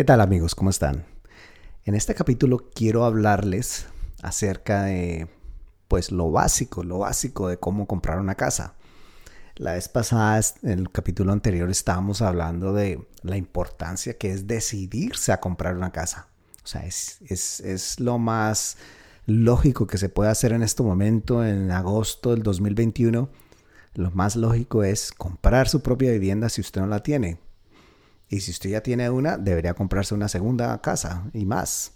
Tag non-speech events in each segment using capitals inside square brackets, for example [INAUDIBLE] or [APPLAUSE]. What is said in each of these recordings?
¿Qué tal amigos? ¿Cómo están? En este capítulo quiero hablarles acerca de pues lo básico, lo básico de cómo comprar una casa. La vez pasada, en el capítulo anterior, estábamos hablando de la importancia que es decidirse a comprar una casa. O sea, es, es, es lo más lógico que se puede hacer en este momento, en agosto del 2021. Lo más lógico es comprar su propia vivienda si usted no la tiene y si usted ya tiene una, debería comprarse una segunda casa y más.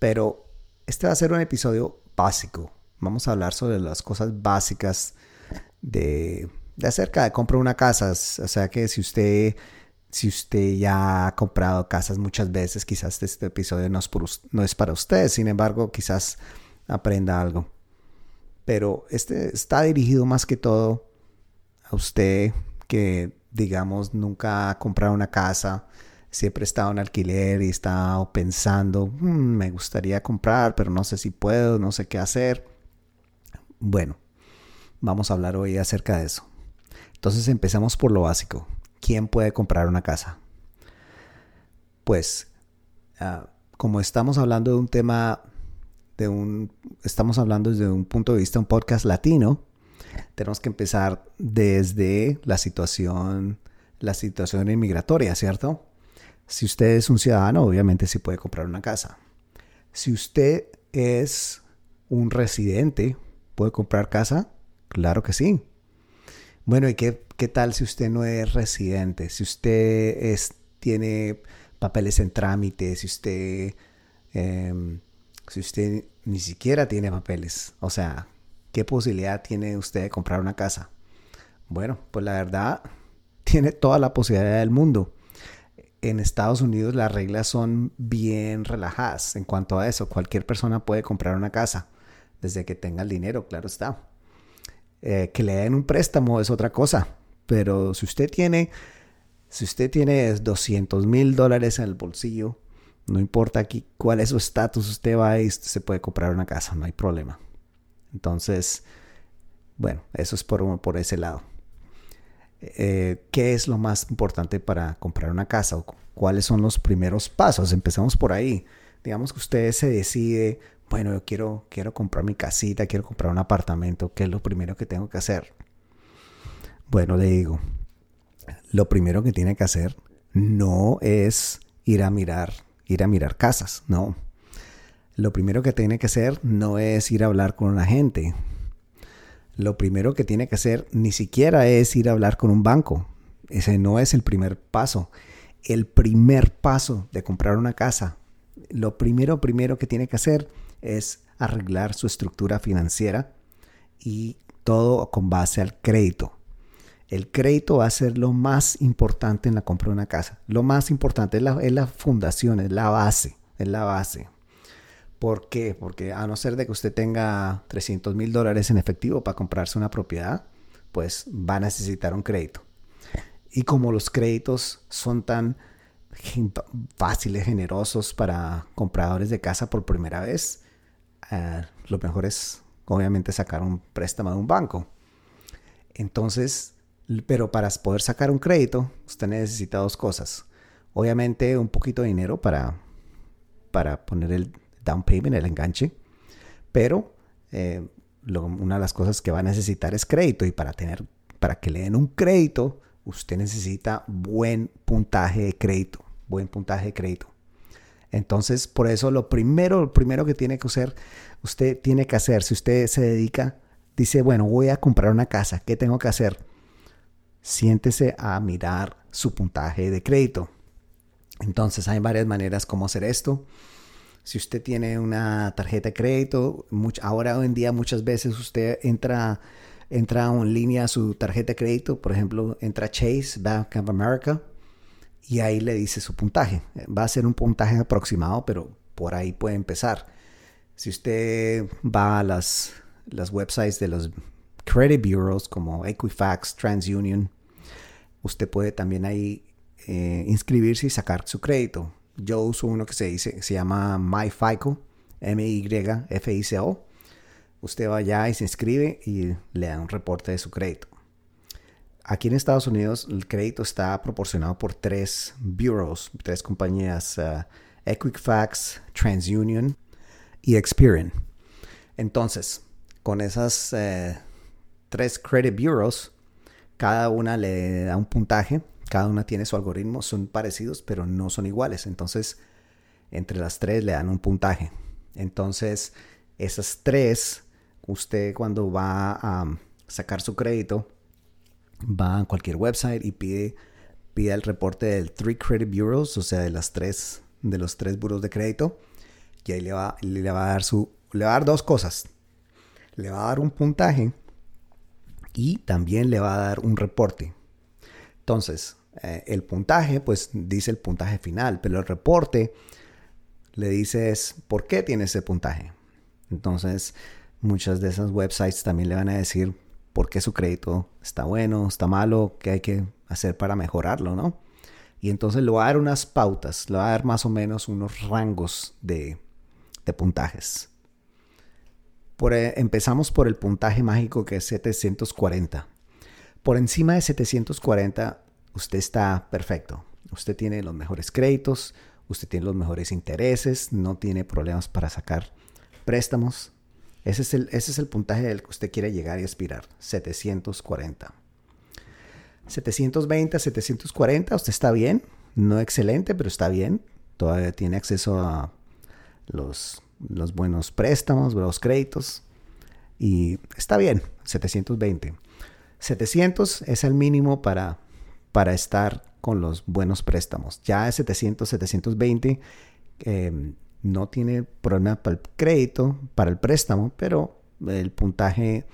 Pero este va a ser un episodio básico. Vamos a hablar sobre las cosas básicas de, acerca de comprar una casa. O sea que si usted, si usted ya ha comprado casas muchas veces, quizás este episodio no es, no es para usted. Sin embargo, quizás aprenda algo. Pero este está dirigido más que todo a usted que digamos, nunca ha comprado una casa, siempre estado en alquiler y estado pensando, mm, me gustaría comprar, pero no sé si puedo, no sé qué hacer. Bueno, vamos a hablar hoy acerca de eso. Entonces empezamos por lo básico. ¿Quién puede comprar una casa? Pues, ah, como estamos hablando de un tema, de un, estamos hablando desde un punto de vista, un podcast latino, tenemos que empezar desde la situación, la situación inmigratoria, ¿cierto? Si usted es un ciudadano, obviamente sí puede comprar una casa. Si usted es un residente, ¿puede comprar casa? Claro que sí. Bueno, ¿y qué, qué tal si usted no es residente? Si usted es, tiene papeles en trámite, si usted, em, si usted ni siquiera tiene papeles, o sea, ¿Qué posibilidad tiene usted de comprar una casa? Bueno, pues la verdad, [LAUGHS] tiene toda la posibilidad del mundo. En Estados Unidos las reglas son bien relajadas en cuanto a eso. Cualquier persona puede comprar una casa, desde que tenga el dinero, claro está. Eh, que le den un préstamo es otra cosa, pero si usted tiene, si usted tiene 200 mil dólares en el bolsillo, no importa aquí cuál es su estatus, usted va y se puede comprar una casa, no hay problema. Entonces, bueno, eso es por, por ese lado. Eh, ¿Qué es lo más importante para comprar una casa? ¿O ¿Cuáles son los primeros pasos? Empezamos por ahí. Digamos que usted se decide, bueno, yo quiero, quiero comprar mi casita, quiero comprar un apartamento. ¿Qué es lo primero que tengo que hacer? Bueno, le digo, lo primero que tiene que hacer no es ir a mirar, ir a mirar casas, no lo primero que tiene que hacer no es ir a hablar con una gente. Lo primero que tiene que hacer ni siquiera es ir a hablar con un banco. Ese no es el primer paso. El primer paso de comprar una casa, lo primero, primero que tiene que hacer es arreglar su estructura financiera y todo con base al crédito. El crédito va a ser lo más importante en la compra de una casa. Lo más importante es la, es la fundación, es la base, es la base. ¿Por qué? Porque a no ser de que usted tenga 300 mil dólares en efectivo para comprarse una propiedad, pues va a necesitar un crédito. Y como los créditos son tan fáciles, generosos para compradores de casa por primera vez, eh, lo mejor es obviamente sacar un préstamo de un banco. Entonces, pero para poder sacar un crédito, usted necesita dos cosas. Obviamente un poquito de dinero para, para poner el down payment, el enganche, pero eh, una de las cosas que va a necesitar es crédito y para tener, para que le den un crédito, usted necesita buen puntaje de crédito, buen puntaje de crédito. Entonces, por eso lo primero, lo primero que tiene que hacer, usted tiene que hacer, si usted se dedica, dice, bueno, voy a comprar una casa, ¿qué tengo que hacer? Siéntese a mirar su puntaje de crédito. Entonces, hay varias maneras como hacer esto. Si usted tiene una tarjeta de crédito, ahora hoy en día muchas veces usted entra, entra en línea a su tarjeta de crédito, por ejemplo, entra Chase, Bank of America, y ahí le dice su puntaje. Va a ser un puntaje aproximado, pero por ahí puede empezar. Si usted va a las, las websites de los credit bureaus como Equifax, TransUnion, usted puede también ahí eh, inscribirse y sacar su crédito. Yo uso uno que se dice, se llama MyFICO, M-Y-F-I-C-O. Usted va allá y se inscribe y le da un reporte de su crédito. aquí en Estados Unidos el crédito está proporcionado por tres bureaus, tres compañías, uh, Equifax, TransUnion y Experian. Entonces, con esas eh, tres credit bureaus, cada una le da un puntaje, cada una tiene su algoritmo, son parecidos, pero no son iguales. Entonces, entre las tres le dan un puntaje. Entonces, esas tres, usted cuando va a sacar su crédito, va a cualquier website y pide, pide el reporte del Three Credit Bureaus, o sea, de las tres, de los tres buros de crédito, y ahí le va, le va a dar su, le va a dar dos cosas. Le va a dar un puntaje y también le va a dar un reporte. Entonces, eh, el puntaje, pues dice el puntaje final, pero el reporte le dice es por qué tiene ese puntaje. Entonces, muchas de esas websites también le van a decir por qué su crédito está bueno, está malo, qué hay que hacer para mejorarlo, ¿no? Y entonces le va a dar unas pautas, le va a dar más o menos unos rangos de, de puntajes. Eh, empezamos por el puntaje mágico que es 740. Por encima de 740 usted está perfecto. Usted tiene los mejores créditos, usted tiene los mejores intereses, no tiene problemas para sacar préstamos. Ese es el, ese es el puntaje del que usted quiere llegar y aspirar, 740. 720 740, usted está bien, no excelente, pero está bien. Todavía tiene acceso a los los buenos préstamos, los créditos. Y está bien, 720. 700 es el mínimo para, para estar con los buenos préstamos. Ya es 700, 720 em, no tiene problema para el crédito, para el préstamo, pero el puntaje,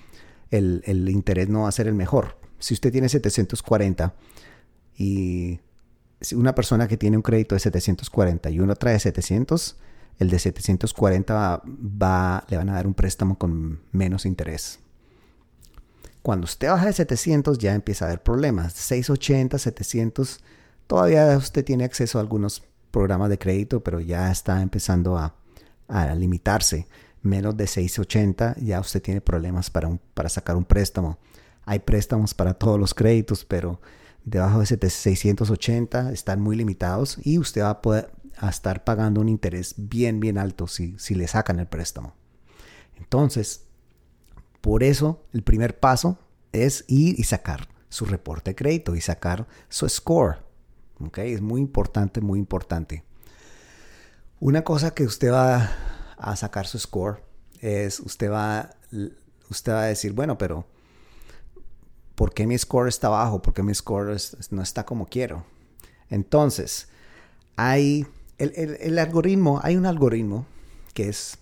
el, el, interés no va a ser el mejor. Si usted tiene 740 y una persona que tiene un crédito de 740 y uno trae 700, el de 740 va, le van a dar un préstamo con menos interés. Cuando usted baja de 700 ya empieza a haber problemas. 680, 700, todavía usted tiene acceso a algunos programas de crédito, pero ya está empezando a, limitarse. Menos de 680 ya usted tiene problemas para, para sacar un préstamo. Hay préstamos para todos los créditos, pero debajo de 680 están muy limitados y usted va a poder, a estar pagando un interés bien, bien alto si, si le sacan el préstamo. Entonces, por eso el primer paso es ir y sacar su reporte de crédito y sacar su score. ¿Okay? Es muy importante, muy importante. Una cosa que usted va a sacar su score es, usted va, usted va a decir, bueno, pero ¿por qué mi score está bajo? ¿Por qué mi score no está como quiero? Entonces, hay el, algoritmo, hay un algoritmo que es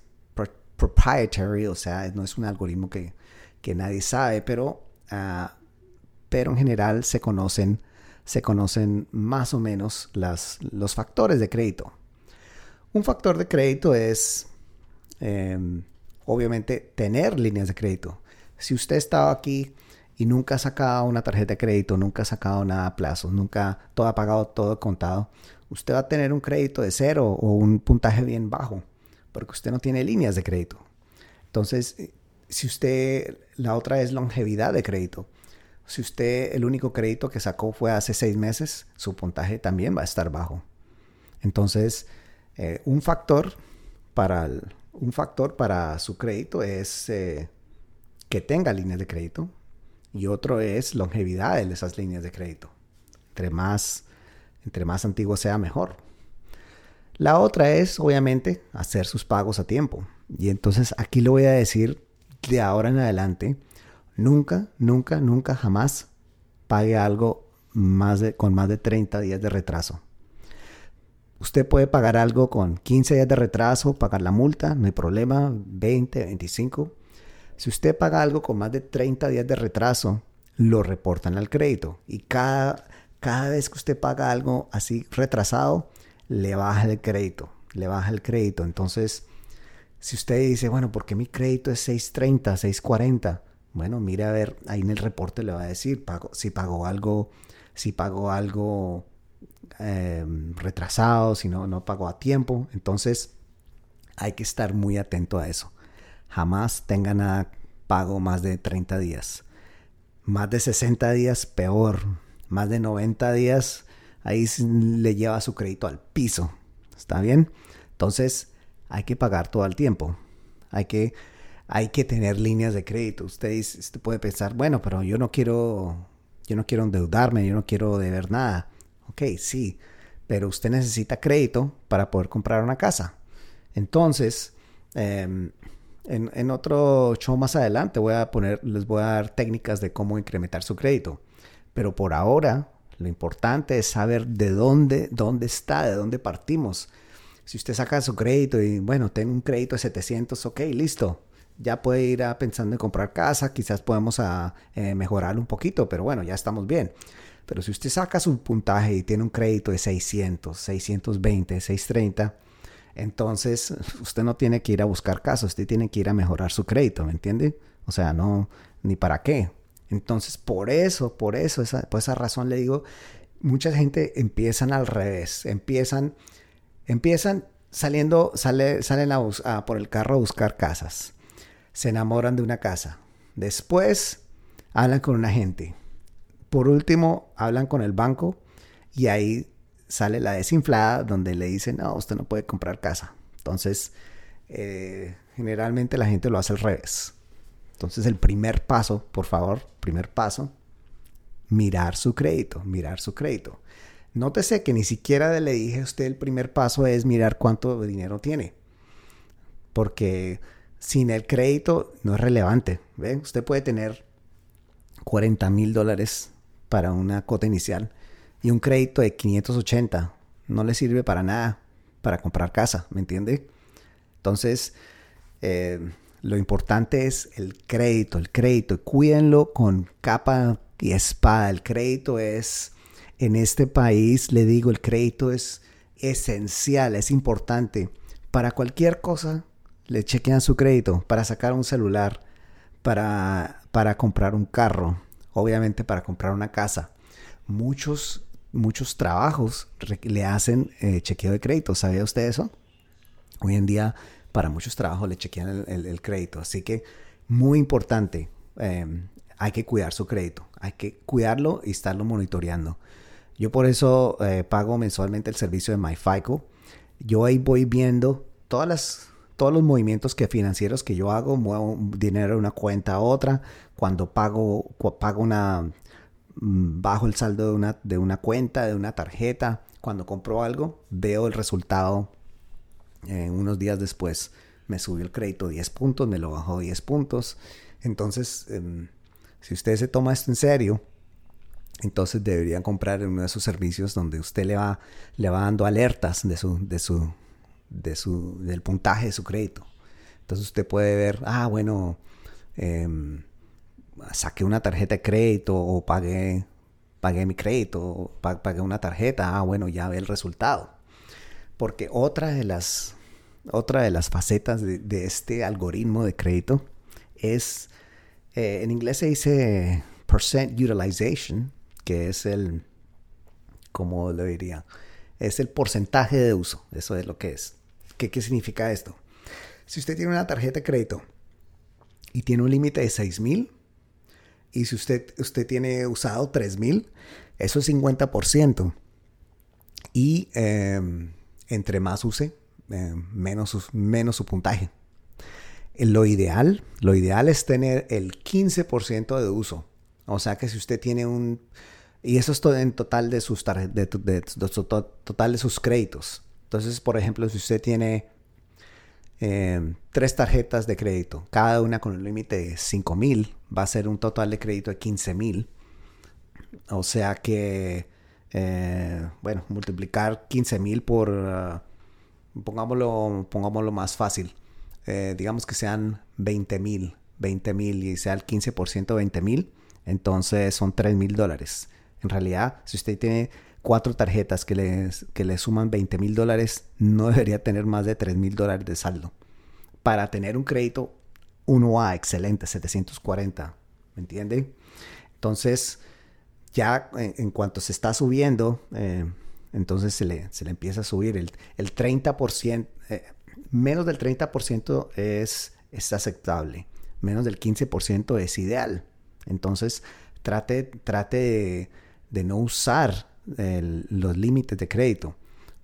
proprietary, o sea, no es un algoritmo que, nadie sabe, pero, ah, pero en general se conocen, se conocen más o menos las, los factores de crédito. Un factor de crédito es, em, obviamente, tener líneas de crédito. Si usted estaba aquí y nunca ha sacado una tarjeta de crédito, nunca ha sacado nada a plazo, nunca todo ha pagado, todo contado, usted va a tener un crédito de cero o un puntaje bien bajo, porque usted no tiene líneas de crédito. Entonces, eh, si usted, la otra es longevidad de crédito. Si usted el único crédito que sacó fue hace seis meses, su puntaje también va a estar bajo. Entonces, eh, un factor para un factor para su crédito es eh, que tenga líneas de crédito y otro es longevidad de esas líneas de crédito. Entre más entre más antiguo sea, mejor. La otra es, obviamente, hacer sus pagos a tiempo. Y entonces aquí lo voy a decir de ahora en adelante. Nunca, nunca, nunca, jamás pague algo más de, con más de 30 días de retraso. Usted puede pagar algo con 15 días de retraso, pagar la multa, no hay problema, 20, 25. Si usted paga algo con más de 30 días de retraso, lo reportan al crédito y cada cada vez que usted paga algo así retrasado, le baja el crédito, le baja el crédito. Entonces, si usted dice, bueno, ¿por qué mi crédito es 630, 640? Bueno, mire a ver, ahí en el reporte le va a decir si pagó algo, si pagó algo em, retrasado, si no, no pagó a tiempo. Entonces, hay que estar muy atento a eso. Jamás tenga nada pago más de 30 días Más de 60 días, peor. Más de 90 días, ahí le lleva su crédito al piso. ¿Está bien? Entonces, hay que pagar todo el tiempo. Hay que, hay que tener líneas de crédito. Usted, puede pensar, bueno, pero yo no quiero, yo no quiero endeudarme, yo no quiero deber nada. Ok, sí, pero usted necesita crédito para poder comprar una casa. Entonces, em, en, otro show más adelante voy a poner, les voy a dar técnicas de cómo incrementar su crédito. Pero por ahora, lo importante es saber de dónde, dónde está, de dónde partimos. Si usted saca su crédito y, bueno, tengo un crédito de 700, ok, listo. Ya puede ir a pensando en comprar casa, quizás podemos a, eh, mejorarlo un poquito, pero bueno, ya estamos bien. Pero si usted saca su puntaje y tiene un crédito de 600, 620, 630, entonces [LAUGHS] usted no tiene que ir a buscar casa, usted tiene que ir a mejorar su crédito, ¿me entiende? O sea, no, ni para qué. Entonces, por eso, por eso, esa, por esa razón le digo, mucha gente empiezan al revés, empiezan, empiezan saliendo, sale, salen a, por el carro a buscar casas, se enamoran de una casa, después hablan con un agente, por último, hablan con el banco y ahí sale la desinflada donde le dicen, no, usted no puede comprar casa. Entonces, eh, generalmente la gente lo hace al revés. Entonces, el primer paso, por favor, primer paso, mirar su crédito, mirar su crédito. Nótese que ni siquiera le dije a usted el primer paso es mirar cuánto dinero tiene. Porque sin el crédito no es relevante. Usted puede tener 40 mil dólares para una cuota inicial y un crédito de 580 no le sirve para nada para comprar casa, ¿me entiende? Entonces, eh, lo importante es el crédito, el crédito, cuídenlo con capa y espada. El crédito es, en este país, le digo, el crédito es esencial, es importante. Para cualquier cosa, le chequean su crédito, para sacar un celular, para, para comprar un carro, obviamente para comprar una casa. Muchos, muchos trabajos le hacen eh, chequeo de crédito. ¿Sabía usted eso? Hoy en día para muchos trabajos le chequean el, crédito. Así que muy importante, em, hay que cuidar su crédito. Hay que cuidarlo y estarlo monitoreando. Yo por eso eh, pago mensualmente el servicio de MyFICO. Yo ahí voy viendo todos los movimientos que financieros que yo hago, muevo dinero de una cuenta a otra, cuando pago, pago una, mm, bajo el saldo de una, de una cuenta, de una tarjeta, cuando compro algo, veo el resultado eh, unos días después. Me subió el crédito 10 puntos, me lo bajó 10 puntos. Entonces, em, si usted se toma esto en serio, entonces deberían comprar en uno de esos servicios donde usted le va, le va dando alertas de su, de su, de su, del puntaje de su crédito. Entonces usted puede ver, ah, bueno, em, saqué una tarjeta de crédito o pagué, pagué mi crédito, pagué una tarjeta, ah, bueno, ya ve el resultado. Porque otra de las, otra de las facetas de, este algoritmo de crédito es, eh, en inglés se dice percent utilization, que es el, ¿cómo lo diría? Es el porcentaje de uso, eso es lo que es. ¿Qué, significa esto? Si usted tiene una tarjeta de crédito y tiene un límite de 6 mil, y si usted, usted tiene usado 3 mil, eso es 50%. Y em, entre más use, em, menos, menos su puntaje. Lo ideal, lo ideal es tener el 15% de uso. O sea que si usted tiene un... Y eso es todo en total de sus, de, total de sus créditos. Entonces, por ejemplo, si usted tiene eh, tres tarjetas de crédito, cada una con un límite de 5 mil, va a ser un total de crédito de 15 mil. O sea que, eh, bueno, multiplicar 15 mil por, uh, pongámoslo, más fácil, eh, digamos que sean 20 mil, 20 mil y sea el 15% de 20 mil, entonces son 3 mil dólares. En realidad, si usted tiene cuatro tarjetas que le, que le suman 20 mil dólares, no [LAUGHS] debería tener más de 3 mil dólares de saldo. Para tener un crédito 1A excelente, 740, ¿me entiende? Entonces, ya en, cuanto se está subiendo, eh, entonces se le, se le empieza a subir el, el 30%, eh, menos del 30% es, es aceptable, menos del 15% es ideal. Entonces, trate, trate de, no usar los límites de crédito.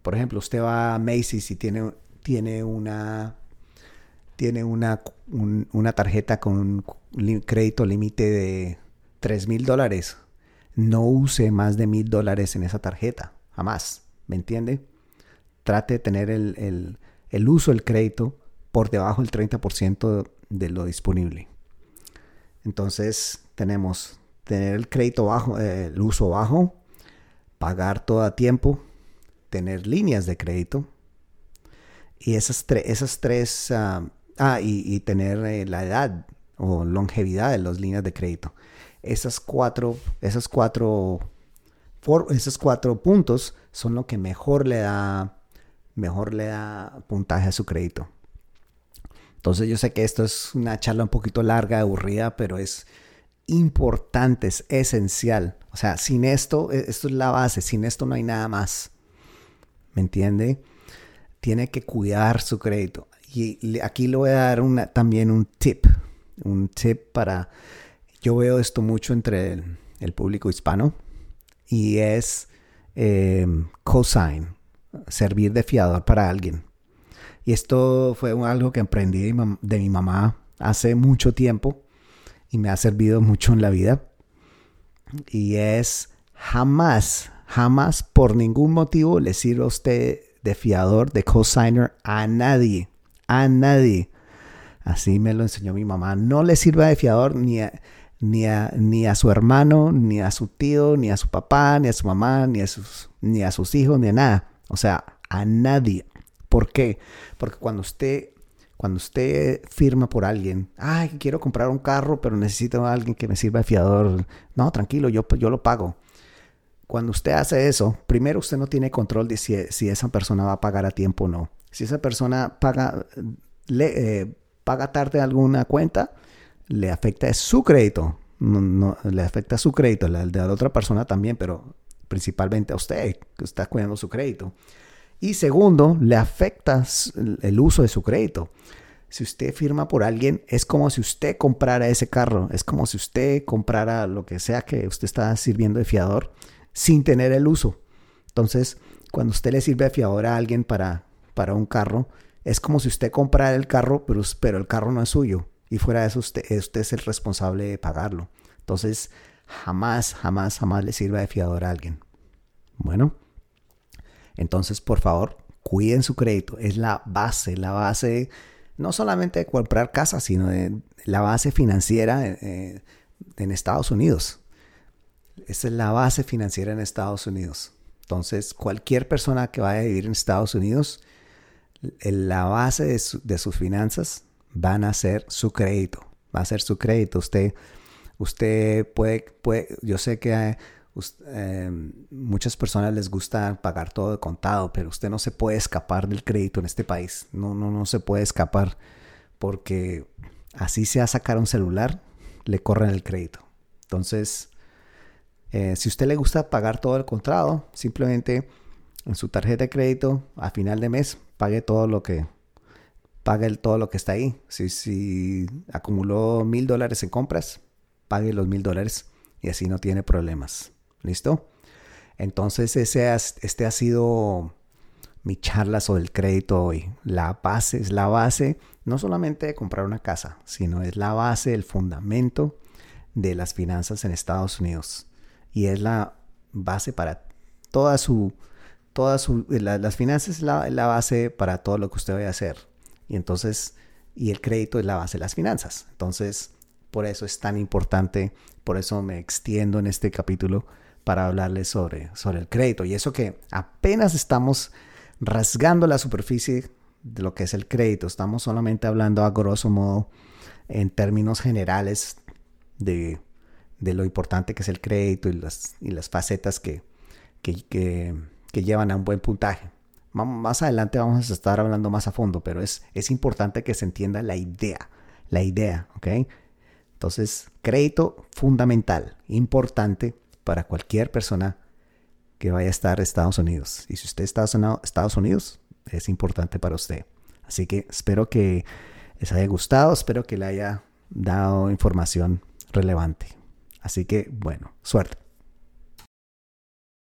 Por ejemplo, usted va a Macy's y tiene, tiene una tiene una, una tarjeta con un crédito límite de 3 mil dólares. No use más de mil dólares en esa tarjeta. Jamás. ¿Me entiende? Trate de tener el, el uso del crédito por debajo del 30% de lo disponible. Entonces tenemos tener el crédito bajo, el uso bajo, pagar todo a tiempo, tener líneas de crédito y esas, esas tres, ah, ah y, tener eh, la edad o longevidad de las líneas de crédito. Esas cuatro, esas cuatro, esos cuatro puntos son lo que mejor le da, mejor le da puntaje a su crédito. Entonces yo sé que esto es una charla un poquito larga, aburrida, pero es importante, es esencial. O sea, sin esto, e, esto es la base, sin esto no hay nada más. ¿Me entiende? Tiene que cuidar su crédito. Y aquí le voy a dar una, también un tip, un tip para, yo veo esto mucho entre el, público hispano y es eh, cosign, servir de fiador para alguien. Y esto fue algo que aprendí de mi mamá hace mucho tiempo y me ha servido mucho en la vida. Y es jamás, jamás por ningún motivo le sirva a usted de fiador, de cosigner a nadie, a nadie. Así me lo enseñó mi mamá. No le sirva de fiador ni a, ni a, ni a su hermano, ni a su tío, ni a su papá, ni a su mamá, ni a sus, ni a sus hijos, ni a nada. O sea, a nadie. ¿Por qué? Porque cuando usted, cuando usted firma por alguien, ay, quiero comprar un carro, pero necesito a alguien que me sirva de fiador. No, tranquilo, yo, yo lo pago. Cuando usted hace eso, primero usted no tiene control de si, si esa persona va a pagar a tiempo o no. Si esa persona paga, le, eh, paga tarde alguna cuenta, le afecta su crédito. No, le afecta su crédito, el de la otra persona también, pero principalmente a usted que está cuidando su crédito. Y segundo, le afecta el uso de su crédito. Si usted firma por alguien, es como si usted comprara ese carro, es como si usted comprara lo que sea que usted está sirviendo de fiador sin tener el uso. Entonces, cuando usted le sirve de fiador a alguien para, para un carro, es como si usted comprara el carro, pero, pero el carro no es suyo. Y fuera de eso, usted, es el responsable de pagarlo. Entonces, jamás, jamás, jamás le sirva de fiador a alguien. Bueno. Entonces, por favor, cuiden su crédito. Es la base, la base no solamente de comprar casa, sino de la base financiera eh, en Estados Unidos. Esa es la base financiera en Estados Unidos. Entonces, cualquier persona que vaya a vivir en Estados Unidos, la base de sus finanzas van a ser su crédito. Va a ser su crédito. Usted, usted puede, puede yo sé que eh, muchas personas les gusta pagar todo de contado, pero usted no se puede escapar del crédito en este país. No, no, no se puede escapar porque así sea sacar un celular, le corren el crédito. Entonces, eh, si usted le gusta pagar todo el contado, simplemente en su tarjeta de crédito a final de mes pague todo lo que pague todo lo que está ahí. Si, si acumuló mil dólares en compras, pague los mil dólares y así no tiene problemas. ¿Listo? Entonces, ese este ha sido mi charla sobre el crédito hoy. La base es la base, no solamente de comprar una casa, sino es la base, el fundamento de las finanzas en Estados Unidos. Y es la base para toda su, las finanzas es la, la, base para todo lo que usted vaya a hacer. Y entonces, y el crédito es la base de las finanzas. Entonces, por eso es tan importante, por eso me extiendo en este capítulo para hablarles sobre, sobre el crédito. Y eso que apenas estamos rasgando la superficie de lo que es el crédito. Estamos solamente hablando a grosso modo en términos generales de, lo importante que es el crédito y las, y las facetas que, que, llevan a un buen puntaje. Más adelante vamos a estar hablando más a fondo, pero es, es importante que se entienda la idea, la idea, ¿ok? Entonces, crédito fundamental, importante para cualquier persona que vaya a estar en Estados Unidos. Y si usted está en Estados Unidos, es importante para usted. Así que espero que les haya gustado, espero que le haya dado información relevante. Así que, bueno, suerte.